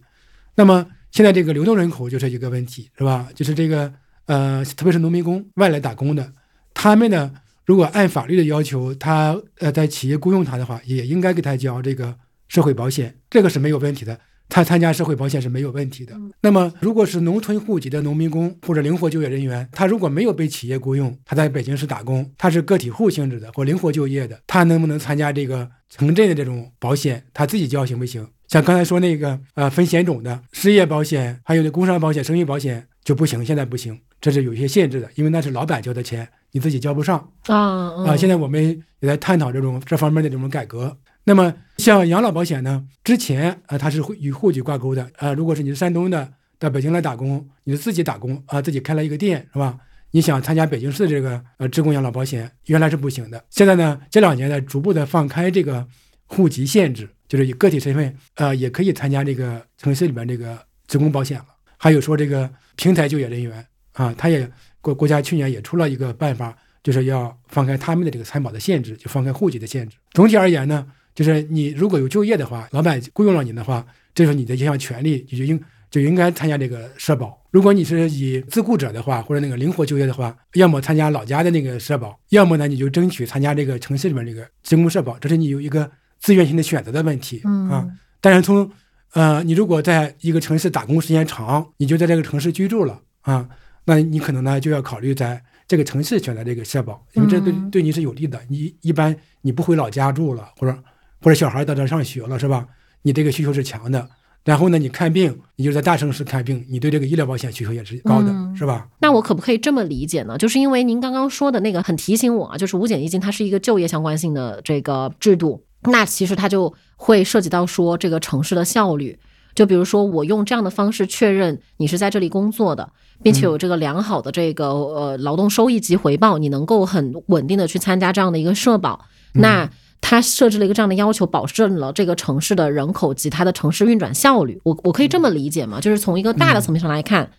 那么现在这个流动人口就是一个问题，是吧？就是这个呃，特别是农民工外来打工的，他们呢，如果按法律的要求，他呃在企业雇佣他的话，也应该给他交这个社会保险，这个是没有问题的。他参加社会保险是没有问题的。那么，如果是农村户籍的农民工或者灵活就业人员，他如果没有被企业雇佣，他在北京市打工，他是个体户性质的或灵活就业的，他能不能参加这个城镇的这种保险？他自己交行不行？像刚才说那个呃分险种的失业保险，还有那工伤保险、生育保险就不行，现在不行，这是有些限制的，因为那是老板交的钱，你自己交不上啊啊！现在我们也在探讨这种这方面的这种改革。那么像养老保险呢？之前啊，它是会与户籍挂钩的啊。如果是你是山东的，到北京来打工，你是自己打工啊，自己开了一个店是吧？你想参加北京市的这个呃职工养老保险，原来是不行的。现在呢，这两年呢，逐步的放开这个户籍限制，就是以个体身份呃也可以参加这个城市里边这个职工保险了。还有说这个平台就业人员啊，他也国国家去年也出了一个办法，就是要放开他们的这个参保的限制，就放开户籍的限制。总体而言呢，就是你如果有就业的话，老板雇佣了你的话，这时候你的一项权利你就应就应该参加这个社保。如果你是以自雇者的话，或者那个灵活就业的话，要么参加老家的那个社保，要么呢你就争取参加这个城市里面这个职工社保，这是你有一个自愿性的选择的问题啊。但是从呃，你如果在一个城市打工时间长，你就在这个城市居住了啊，那你可能呢就要考虑在这个城市选择这个社保，因为这对对你是有利的。你一般你不回老家住了，或者或者小孩到这上学了，是吧？你这个需求是强的。然后呢，你看病，你就在大城市看病，你对这个医疗保险需求也是高的，是吧？那我可不可以这么理解呢？就是因为您刚刚说的那个很提醒我啊，就是五险一金它是一个就业相关性的这个制度，那其实它就会涉及到说这个城市的效率。就比如说我用这样的方式确认你是在这里工作的，并且有这个良好的这个呃劳动收益及回报，你能够很稳定的去参加这样的一个社保，那。它设置了一个这样的要求，保证了这个城市的人口及它的城市运转效率。我我可以这么理解吗？就是从一个大的层面上来看，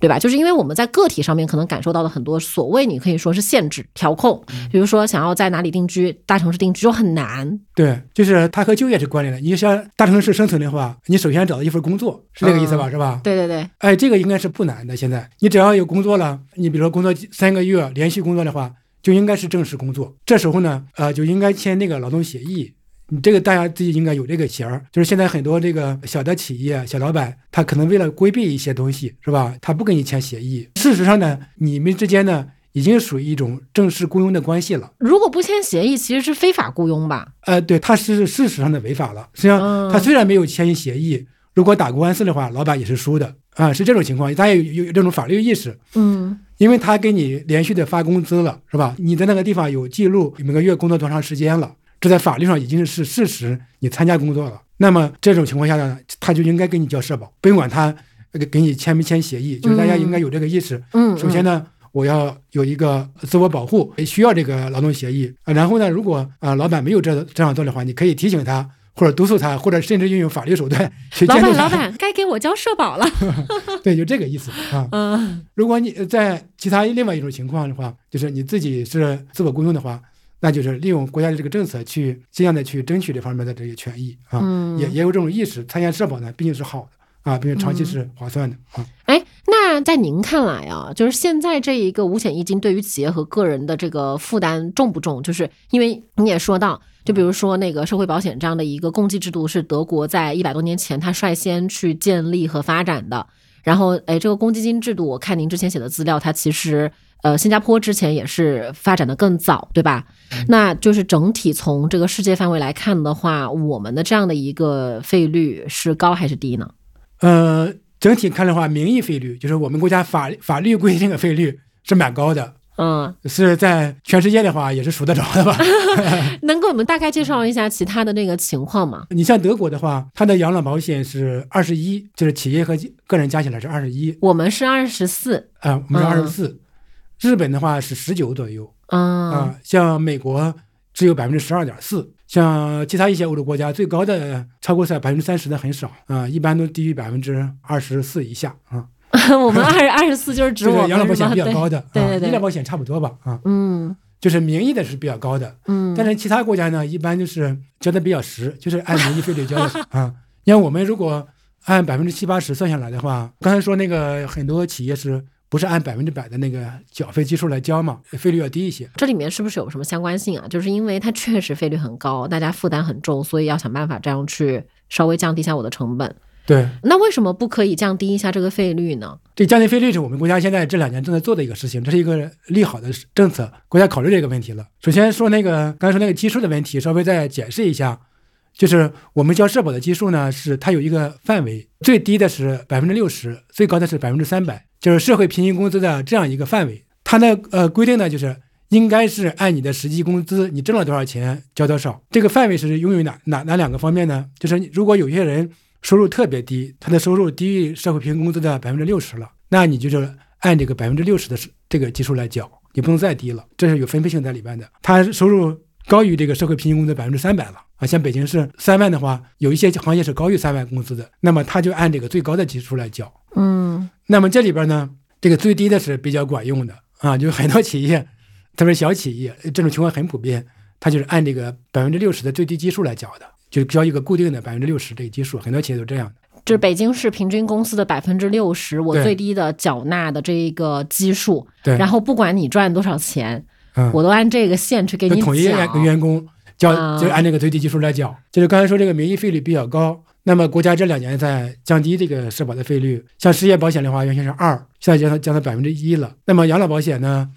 对吧？就是因为我们在个体上面可能感受到了很多所谓你可以说是限制调控，比如说想要在哪里定居，大城市定居就很难。对，就是它和就业是关联的。你想大城市生存的话，你首先找到一份工作，是这个意思吧？是吧？对对对。哎，这个应该是不难的。现在你只要有工作了，你比如说工作三个月连续工作的话。就应该是正式工作，这时候呢，呃，就应该签那个劳动协议。你这个大家自己应该有这个弦儿。就是现在很多这个小的企业、小老板，他可能为了规避一些东西，是吧？他不跟你签协议。事实上呢，你们之间呢，已经属于一种正式雇佣的关系了。如果不签协议，其实是非法雇佣吧？呃，对，他是事实上的违法了。实际上，他虽然没有签协议，如果打官司的话，老板也是输的啊，是这种情况。大家有有这种法律意识。嗯。因为他给你连续的发工资了，是吧？你在那个地方有记录，每个月工作多长时间了，这在法律上已经是事实。你参加工作了，那么这种情况下呢，他就应该给你交社保，不管他给给你签没签协议，就是大家应该有这个意识。嗯，首先呢，我要有一个自我保护，需要这个劳动协议啊。然后呢，如果啊老板没有这这样做的话，你可以提醒他。或者督促他，或者甚至运用法律手段 去监督他。老板，老板，该给我交社保了。对，就这个意思啊。嗯，如果你在其他另外一种情况的话，就是你自己是自我雇佣的话，那就是利用国家的这个政策去尽量的去争取这方面的这些权益啊。嗯，也也有这种意识，参加社保呢，毕竟是好的啊，并且长期是划算的啊。哎，那在您看来啊，就是现在这一个五险一金对于企业和个人的这个负担重不重？就是因为你也说到。就比如说那个社会保险这样的一个共济制度，是德国在一百多年前他率先去建立和发展的。然后，哎，这个公积金制度，我看您之前写的资料，它其实呃，新加坡之前也是发展的更早，对吧？那就是整体从这个世界范围来看的话，我们的这样的一个费率是高还是低呢？呃，整体看的话，名义费率就是我们国家法法律规定的费率是蛮高的。嗯，是在全世界的话也是数得着的吧？能给我们大概介绍一下其他的那个情况吗？你像德国的话，它的养老保险是二十一，就是企业和个人加起来是二十一。我们是二十四啊，我们是二十四。日本的话是十九左右啊，像美国只有百分之十二点四，像其他一些欧洲国家最高的超过在百分之三十的很少啊，一般都低于百分之二十四以下啊。我们二二十四就是指我养老保险比较高的，对对对，医疗保险差不多吧啊，嗯，就是名义的是比较高的，嗯，但是其他国家呢，一般就是交的比较实，就是按名义费率交的 啊。因为我们如果按百分之七八十算下来的话，刚才说那个很多企业是不是按百分之百的那个缴费基数来交嘛，费率要低一些。这里面是不是有什么相关性啊？就是因为它确实费率很高，大家负担很重，所以要想办法这样去稍微降低一下我的成本。对，那为什么不可以降低一下这个费率呢？这降低费率是我们国家现在这两年正在做的一个事情，这是一个利好的政策，国家考虑这个问题了。首先说那个刚才说那个基数的问题，稍微再解释一下，就是我们交社保的基数呢，是它有一个范围，最低的是百分之六十，最高的是百分之三百，就是社会平均工资的这样一个范围。它呢，呃，规定呢就是应该是按你的实际工资，你挣了多少钱交多少。这个范围是拥有哪哪哪两个方面呢？就是如果有些人。收入特别低，他的收入低于社会平均工资的百分之六十了，那你就是按这个百分之六十的这个基数来缴，你不能再低了，这是有分配性在里边的。他收入高于这个社会平均工资百分之三百了啊，像北京市三万的话，有一些行业是高于三万工资的，那么他就按这个最高的基数来缴。嗯，那么这里边呢，这个最低的是比较管用的啊，就很多企业，特别是小企业，这种情况很普遍，他就是按这个百分之六十的最低基数来缴的，就交一个固定的百分之六十这个基数，很多企业都这样的。这是北京市平均工资的百分之六十，我最低的缴纳的这一个基数，对，然后不管你赚多少钱，嗯，我都按这个线去给你就统一跟员工交，啊就按这个最低基数来缴。就是刚才说这个名义费率比较高，那么国家这两年在降低这个社保的费率，像失业保险的话，原先是二，现在降到降到百分之一了。那么养老保险呢，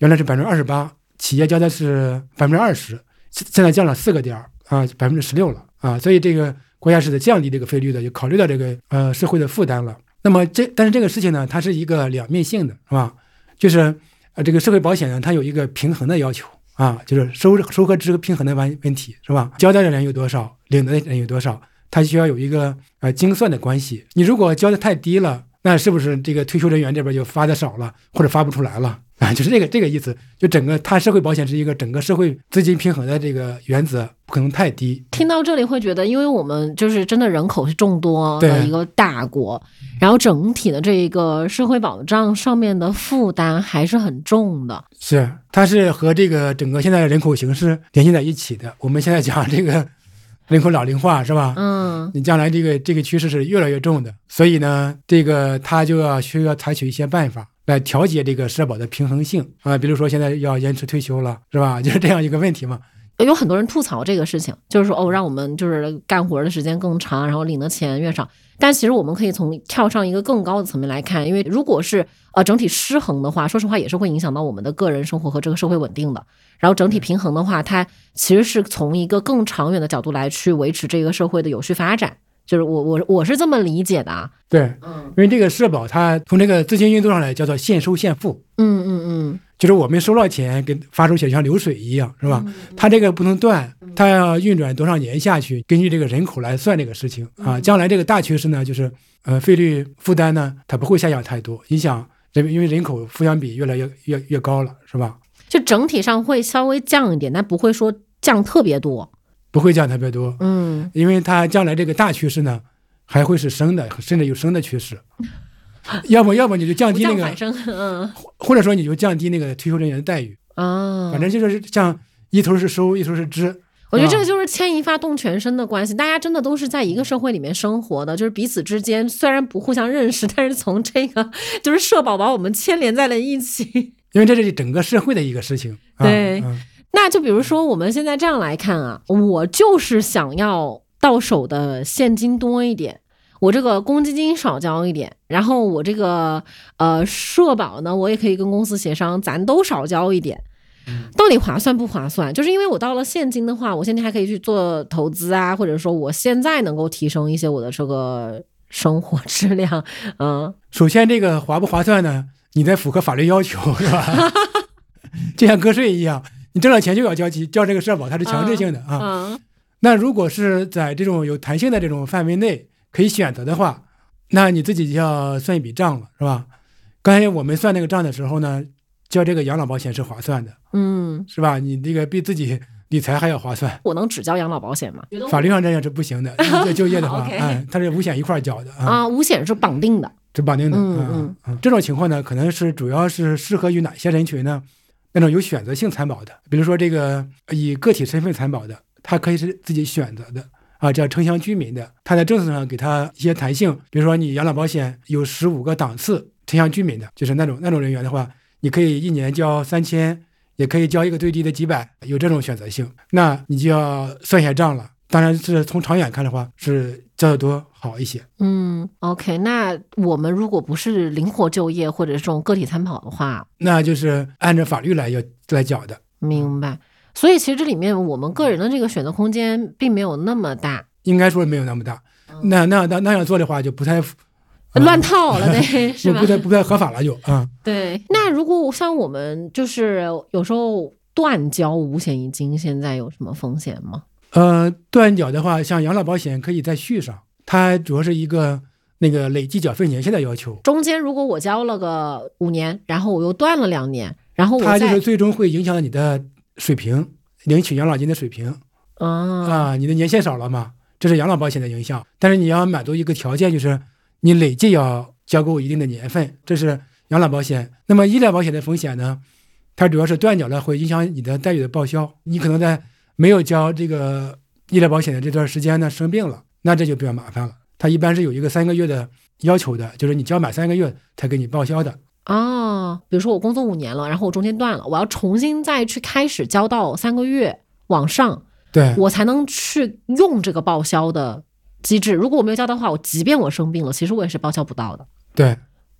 原来是百分之二十八，企业交的是百分之二十，现在降了四个点啊，百分之十六了啊，所以这个国家是在降低这个费率的，就考虑到这个呃社会的负担了。那么这但是这个事情呢，它是一个两面性的，是吧？就是呃这个社会保险呢，它有一个平衡的要求。啊，就是收收和支平衡的问问题是吧？交的人有多少，领的人有多少，它需要有一个呃精算的关系。你如果交的太低了，那是不是这个退休人员这边就发的少了，或者发不出来了 啊？就是这个这个意思。就整个它社会保险是一个整个社会资金平衡的这个原则，不可能太低。听到这里会觉得，因为我们就是真的人口是众多的对一个大国，然后整体的这一个社会保障上面的负担还是很重的。是，它是和这个整个现在的人口形势联系在一起的。我们现在讲这个人口老龄化是吧？嗯你将来这个这个趋势是越来越重的，所以呢，这个他就要需要采取一些办法来调节这个社保的平衡性啊，比如说现在要延迟退休了，是吧？就是这样一个问题嘛。有很多人吐槽这个事情，就是说哦，让我们就是干活的时间更长，然后领的钱越少。但其实我们可以从跳上一个更高的层面来看，因为如果是呃整体失衡的话，说实话也是会影响到我们的个人生活和这个社会稳定的。然后整体平衡的话，它其实是从一个更长远的角度来去维持这个社会的有序发展。就是我我我是这么理解的啊。对，嗯因为这个社保它从这个资金运作上来叫做现收现付，嗯嗯嗯，就是我们收到钱跟发出去像流水一样，是吧？它这个不能断，它要运转多少年下去，根据这个人口来算这个事情啊。将来这个大趋势呢，就是呃费率负担呢，它不会下降太多。你想人因为人口抚养比越来越越越高了，是吧？就整体上会稍微降一点，但不会说降特别多。不会降特别多，嗯，因为它将来这个大趋势呢，还会是升的，甚至有升的趋势。要么要么你就降低那个。嗯或者说你就降低那个退休人员的待遇，啊，反正就是像一头是收，一头是支。我觉得这啊个就是牵一发动全身的关系，大家真的都是在一个社会里面生活的，就是彼此之间虽然不互相认识，但是从这个就是社保把我们牵连在了一起。因为这是整个社会的一个事情。啊、对嗯那就比如说我们现在这样来看啊，我就是想要到手的现金多一点。我这个公积金少交一点，然后我这个呃社保呢，我也可以跟公司协商，咱都少交一点。到底划算不划算？就是因为我到了现金的话，我现在还可以去做投资啊，或者说我现在能够提升一些我的这个生活质量。嗯，首先这个划不划算呢？你得符合法律要求，是吧？就像个税一样，你挣了钱就要交交这个社保，它是强制性的啊。嗯那如果是在这种有弹性的这种范围内可以选择的话，那你自己就要算一笔账了，是吧？刚才我们算那个账的时候呢，交这个养老保险是划算的，嗯，是吧？你这个比自己理财还要划算。我能只交养老保险吗？法律上这样是不行的，你就业的话哎，它是五险一块儿交的啊，啊，五险是绑定的。是绑定的。嗯嗯嗯，这种情况呢，可能是主要是适合于哪些人群呢？那种有选择性参保的，比如说这个以个体身份参保的，他可以是自己选择的啊，叫城乡居民的，他在政策上给他一些弹性，比如说你养老保险有十五个档次，城乡居民的，就是那种那种人员的话，你可以一年交三千，也可以交一个最低的几百，有这种选择性，那你就要算一下账了。当然是从长远看的话，是交的多好一些。嗯，OK，那我们如果不是灵活就业或者是这种个体参保的话，那就是按照法律来要来缴的，明白。所以其实这里面我们个人的这个选择空间并没有那么大，应该说没有那么大。那那那那样做的话，就不太、啊乱套了，呗，是吧不不？太不太合法了就啊。对。那如果像我们就是有时候断交五险一金，现在有什么风险吗？呃，断缴的话，像养老保险可以再续上，它主要是一个那个累计缴费年限的要求，中间如果我交了个五年，然后我又断了两年，然后我它就是最终会影响你的水平，领取养老金的水平啊啊，你的年限少了嘛，这是养老保险的影响。但是你要满足一个条件，就是你累计要交够一定的年份，这是养老保险。那么医疗保险的风险呢？它主要是断缴了会影响你的待遇的报销，你可能在没有交这个医疗保险的这段时间呢生病了，那这就比较麻烦了。它一般是有一个三个月的要求的，就是你交满三个月才给你报销的。哦，比如说我工作五年了，然后我中间断了，我要重新再去开始交到三个月往上，对，我才能去用这个报销的机制。如果我没有交的话，我即便我生病了，其实我也是报销不到的。对，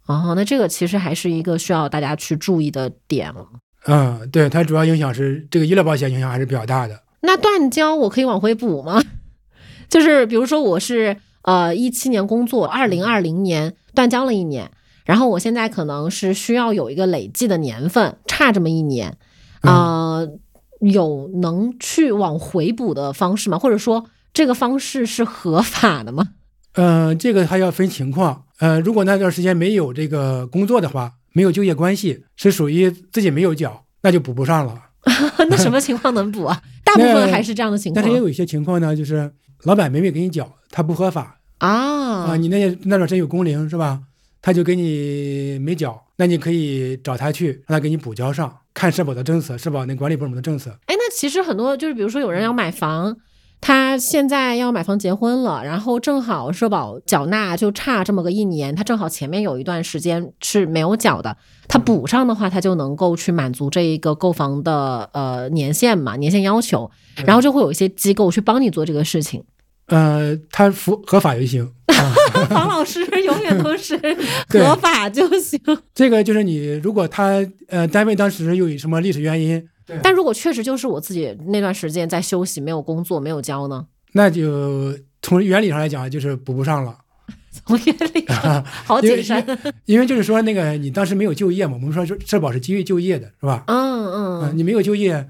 哦，那这个其实还是一个需要大家去注意的点了。嗯，对，它主要影响是这个医疗保险影响还是比较大的。那断交我可以往回补吗？就是比如说我是呃一七年工作，二零二零年断交了一年，然后我现在可能是需要有一个累计的年份，差这么一年，呃，有能去往回补的方式吗？或者说这个方式是合法的吗？嗯、这个还要分情况。呃，如果那段时间没有这个工作的话，没有就业关系，是属于自己没有缴，那就补不上了。那什么情况能补啊？大部分还是这样的情况但是也有一些情况呢，就是老板没没给你缴，他不合法啊、啊。你那那段时间有工龄是吧？他就给你没缴，那你可以找他去，让他给你补交上，看社保的政策，社保那管理部门的政策。哎，那其实很多就是，比如说有人要买房，他现在要买房结婚了，然后正好社保缴纳就差这么个一年，他正好前面有一段时间是没有缴的，他补上的话，他就能够去满足这一个购房的呃年限嘛，年限要求，然后就会有一些机构去帮你做这个事情。呃，他符合法就行。黄老师永远都是 合法就行，这个就是你，如果他呃单位当时又有什么历史原因，但如果确实就是我自己那段时间在休息，没有工作，没有交呢，那就从原理上来讲就是补不上了。从原理上好因为谨慎。因为就是说那个你当时没有就业嘛，我们说说社保是基于就业的，是吧？嗯嗯、嗯你没有就业，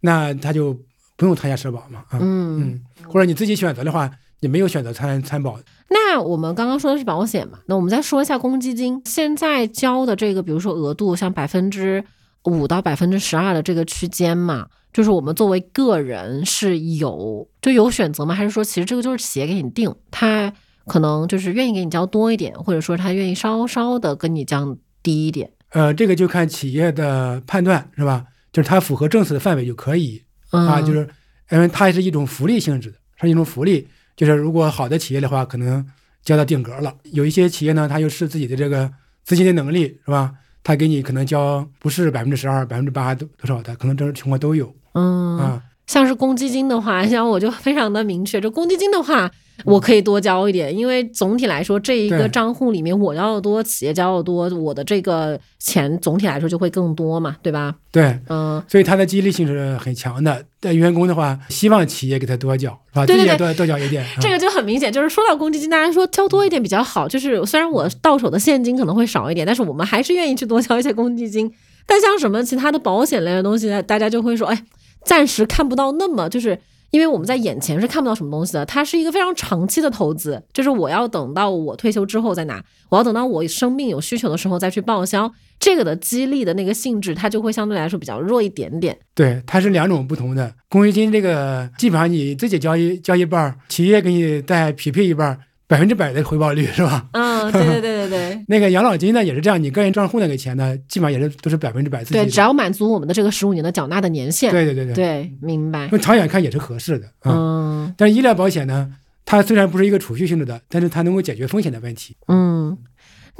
那他就不用参加社保嘛，啊，嗯。嗯，或者你自己选择的话，你没有选择参参保，那我们刚刚说的是保险嘛，那我们再说一下公积金。现在交的这个，比如说额度，像百分之五到百分之十二的这个区间嘛，就是我们作为个人是有就有选择吗？还是说其实这个就是企业给你定，他可能就是愿意给你交多一点，或者说他愿意稍稍的跟你降低一点？呃，这个就看企业的判断是吧？就是它符合政策的范围就可以嗯，啊，就是因为它是一种福利性质的，是一种福利，就是如果好的企业的话，可能交到定格了。有一些企业呢，它又是自己的这个资金的能力是吧？它给你可能交不是百分之十二、百分之八多多少的，可能这种情况都有嗯。啊。像是公积金的话，像我就非常的明确，就公积金的话，我可以多交一点，因为总体来说，这一个账户里面我交的多，企业交的多，我的这个钱总体来说就会更多嘛，对吧？对，嗯，所以它的激励性是很强的。但员工的话，希望企业给他多缴，是吧？对对对多多缴一点。啊这个就很明显，就是说到公积金，大家说交多一点比较好。就是虽然我到手的现金可能会少一点，但是我们还是愿意去多交一些公积金。但像什么其他的保险类的东西，大家就会说，哎，暂时看不到那么就是。因为我们在眼前是看不到什么东西的，它是一个非常长期的投资，就是我要等到我退休之后再拿，我要等到我生病有需求的时候再去报销，这个的激励的那个性质，它就会相对来说比较弱一点点。对，它是两种不同的。公积金这个基本上你自己交一交一半儿，企业给你再匹配一半儿，百分之百的回报率是吧？嗯，对对对对对。那个养老金呢也是这样，你个人账户那个钱呢，基本上也是都是百分之百自己对，只要满足我们的这个十五年的缴纳的年限。对对对对，对，明白因。为长远看也是合适的啊。嗯但是医疗保险呢，它虽然不是一个储蓄性质的，但是它能够解决风险的问题。嗯，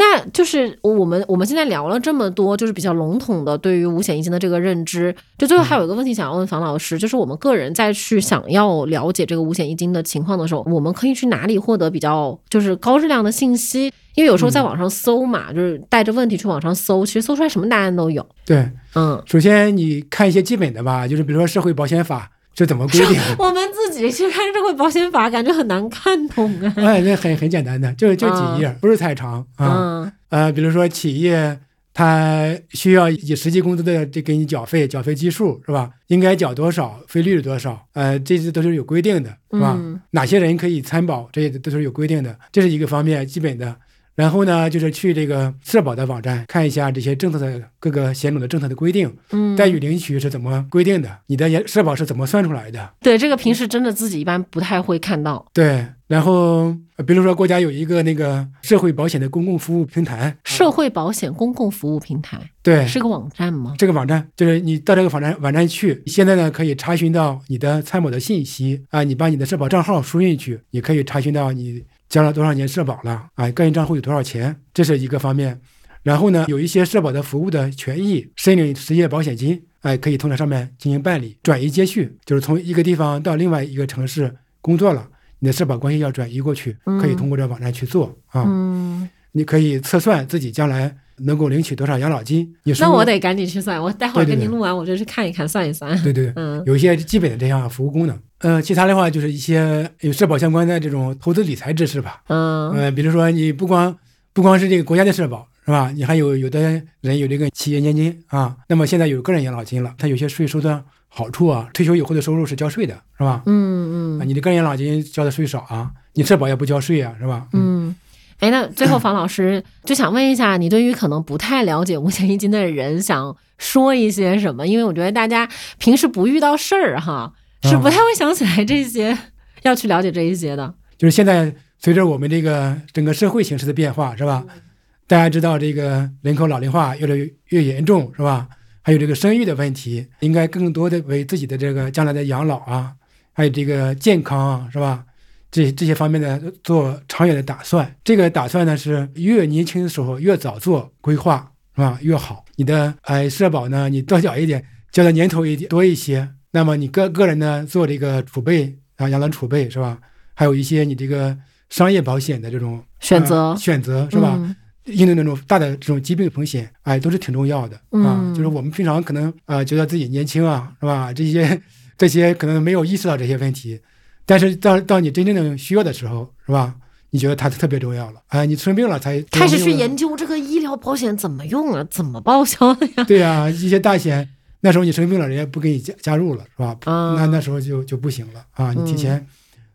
那就是我们我们现在聊了这么多，就是比较笼统的对于五险一金的这个认知。就最后还有一个问题想要问房老师，就是我们个人在去想要了解这个五险一金的情况的时候，我们可以去哪里获得比较就是高质量的信息？因为有时候在网上搜嘛，就是带着问题去网上搜，其实搜出来什么答案都有。对，嗯，首先你看一些基本的吧，就是比如说社会保险法是怎么规定。我们自己去看社会保险法，感觉很难看懂啊。哎，那很很简单的，就就几页，不是太长啊。嗯呃，比如说企业他需要以实际工资的这给你缴费，缴费基数是吧？应该缴多少，费率是多少？呃，这些都是有规定的，是吧？嗯哪些人可以参保，这些都是有规定的，这是一个方面基本的。然后呢，就是去这个社保的网站看一下这些政策的各个险种的政策的规定，嗯，待遇领取是怎么规定的，你的社保是怎么算出来的？对这个平时真的自己一般不太会看到。对，然后呃比如说国家有一个那个社会保险的公共服务平台，社会保险公共服务平台对，是个网站吗？这个网站就是你到这个网站网站去，现在呢可以查询到你的参保的信息啊，你把你的社保账号输进去，你可以查询到你交了多少年社保了哎，个人账户有多少钱，这是一个方面。然后呢，有一些社保的服务的权益，申领失业保险金，哎，可以通过上面进行办理，转移接续，就是从一个地方到另外一个城市工作了，你的社保关系要转移过去，可以通过这网站去做啊。嗯，你可以测算自己将来能够领取多少养老金。你说那我得赶紧去算，我待会儿对对对跟您录完，我就去看一看，算一算。对对对，嗯有一些基本的这项服务功能。呃，其他的话就是一些有社保相关的这种投资理财知识吧。嗯呃，比如说你不光不光是这个国家的社保是吧？你还有有的人有这个企业年金啊，那么现在有个人养老金了，它有些税收的好处啊，退休以后的收入是交税的，是吧？嗯，嗯嗯你的个人养老金交的税少啊，你社保也不交税啊，是吧？嗯。哎，那最后房老师就想问一下，你对于可能不太了解五险一金的人，想说一些什么？因为我觉得大家平时不遇到事儿哈，是不太会想起来这些，要去了解这一些的。就是现在随着我们这个整个社会形势的变化，是吧？大家知道这个人口老龄化越来越越严重，是吧？还有这个生育的问题，应该更多的为自己的这个将来的养老啊，还有这个健康啊，是吧？这这些方面的，做长远的打算。这个打算呢，是越年轻的时候越早做规划，是吧？越好。你的哎社保呢，你多缴一点，交的年头一点多一些，那么你个个人呢做这个储备啊，养老储备是吧？还有一些你这个商业保险的这种选择呃选择是吧？嗯应对那种大的这种疾病风险，哎，都是挺重要的啊。嗯就是我们平常可能啊、呃觉得自己年轻啊，是吧？这些这些可能没有意识到这些问题，但是到到你真正的需要的时候，是吧？你觉得它特别重要了，哎，你生病了才开始去研究这个医疗保险怎么用啊，怎么报销 的呀？对啊，一些大险，那时候你生病了，人家不给你加加入了，是吧？啊那那时候就就不行了啊！你提前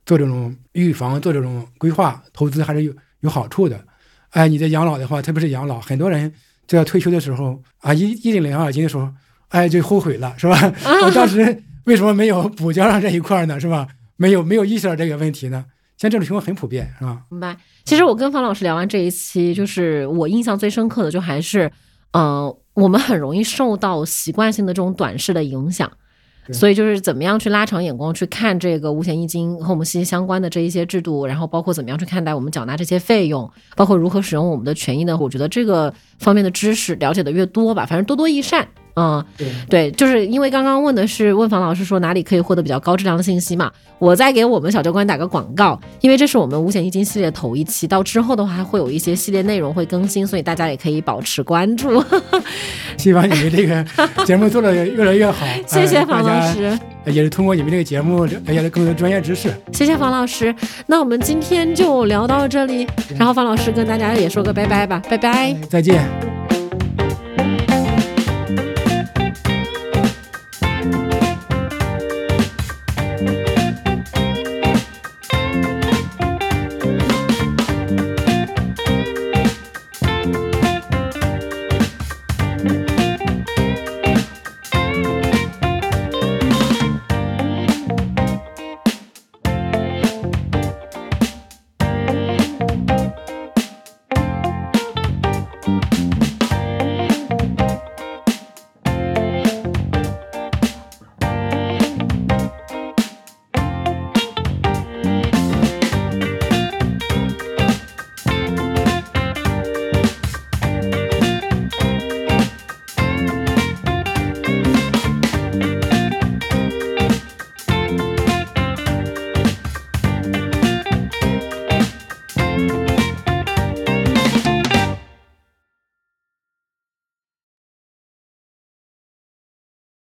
做这种预防，做这种规划，投资还是有有好处的。哎，你在养老的话，特别是养老，很多人就要退休的时候啊，一一领养老金的时候，哎，就后悔了，是吧？我当时为什么没有补交上这一块呢？是吧？没有没有意识到这个问题呢？像这种情况很普遍，是吧？明白。其实我跟方老师聊完这一期，就是我印象最深刻的，就还是，呃，我们很容易受到习惯性的这种短视的影响。所以就是怎么样去拉长眼光去看这个五险一金和我们息息相关的这一些制度，然后包括怎么样去看待我们缴纳这些费用，包括如何使用我们的权益呢？我觉得这个方面的知识了解的越多吧，反正多多益善。嗯，对。对，就是因为刚刚问的是问房老师说哪里可以获得比较高质量的信息嘛，我再给我们小教官打个广告，因为这是我们五险一金系列头一期，到之后的话还会有一些系列内容会更新，所以大家也可以保持关注。希望你们这个节目做的越来越好。谢谢哎房老，师，也是通过你们这个节目了解了更多专业知识。谢谢房老师。那我们今天就聊到这里，然后房老师跟大家也说个拜拜吧，拜拜。再见。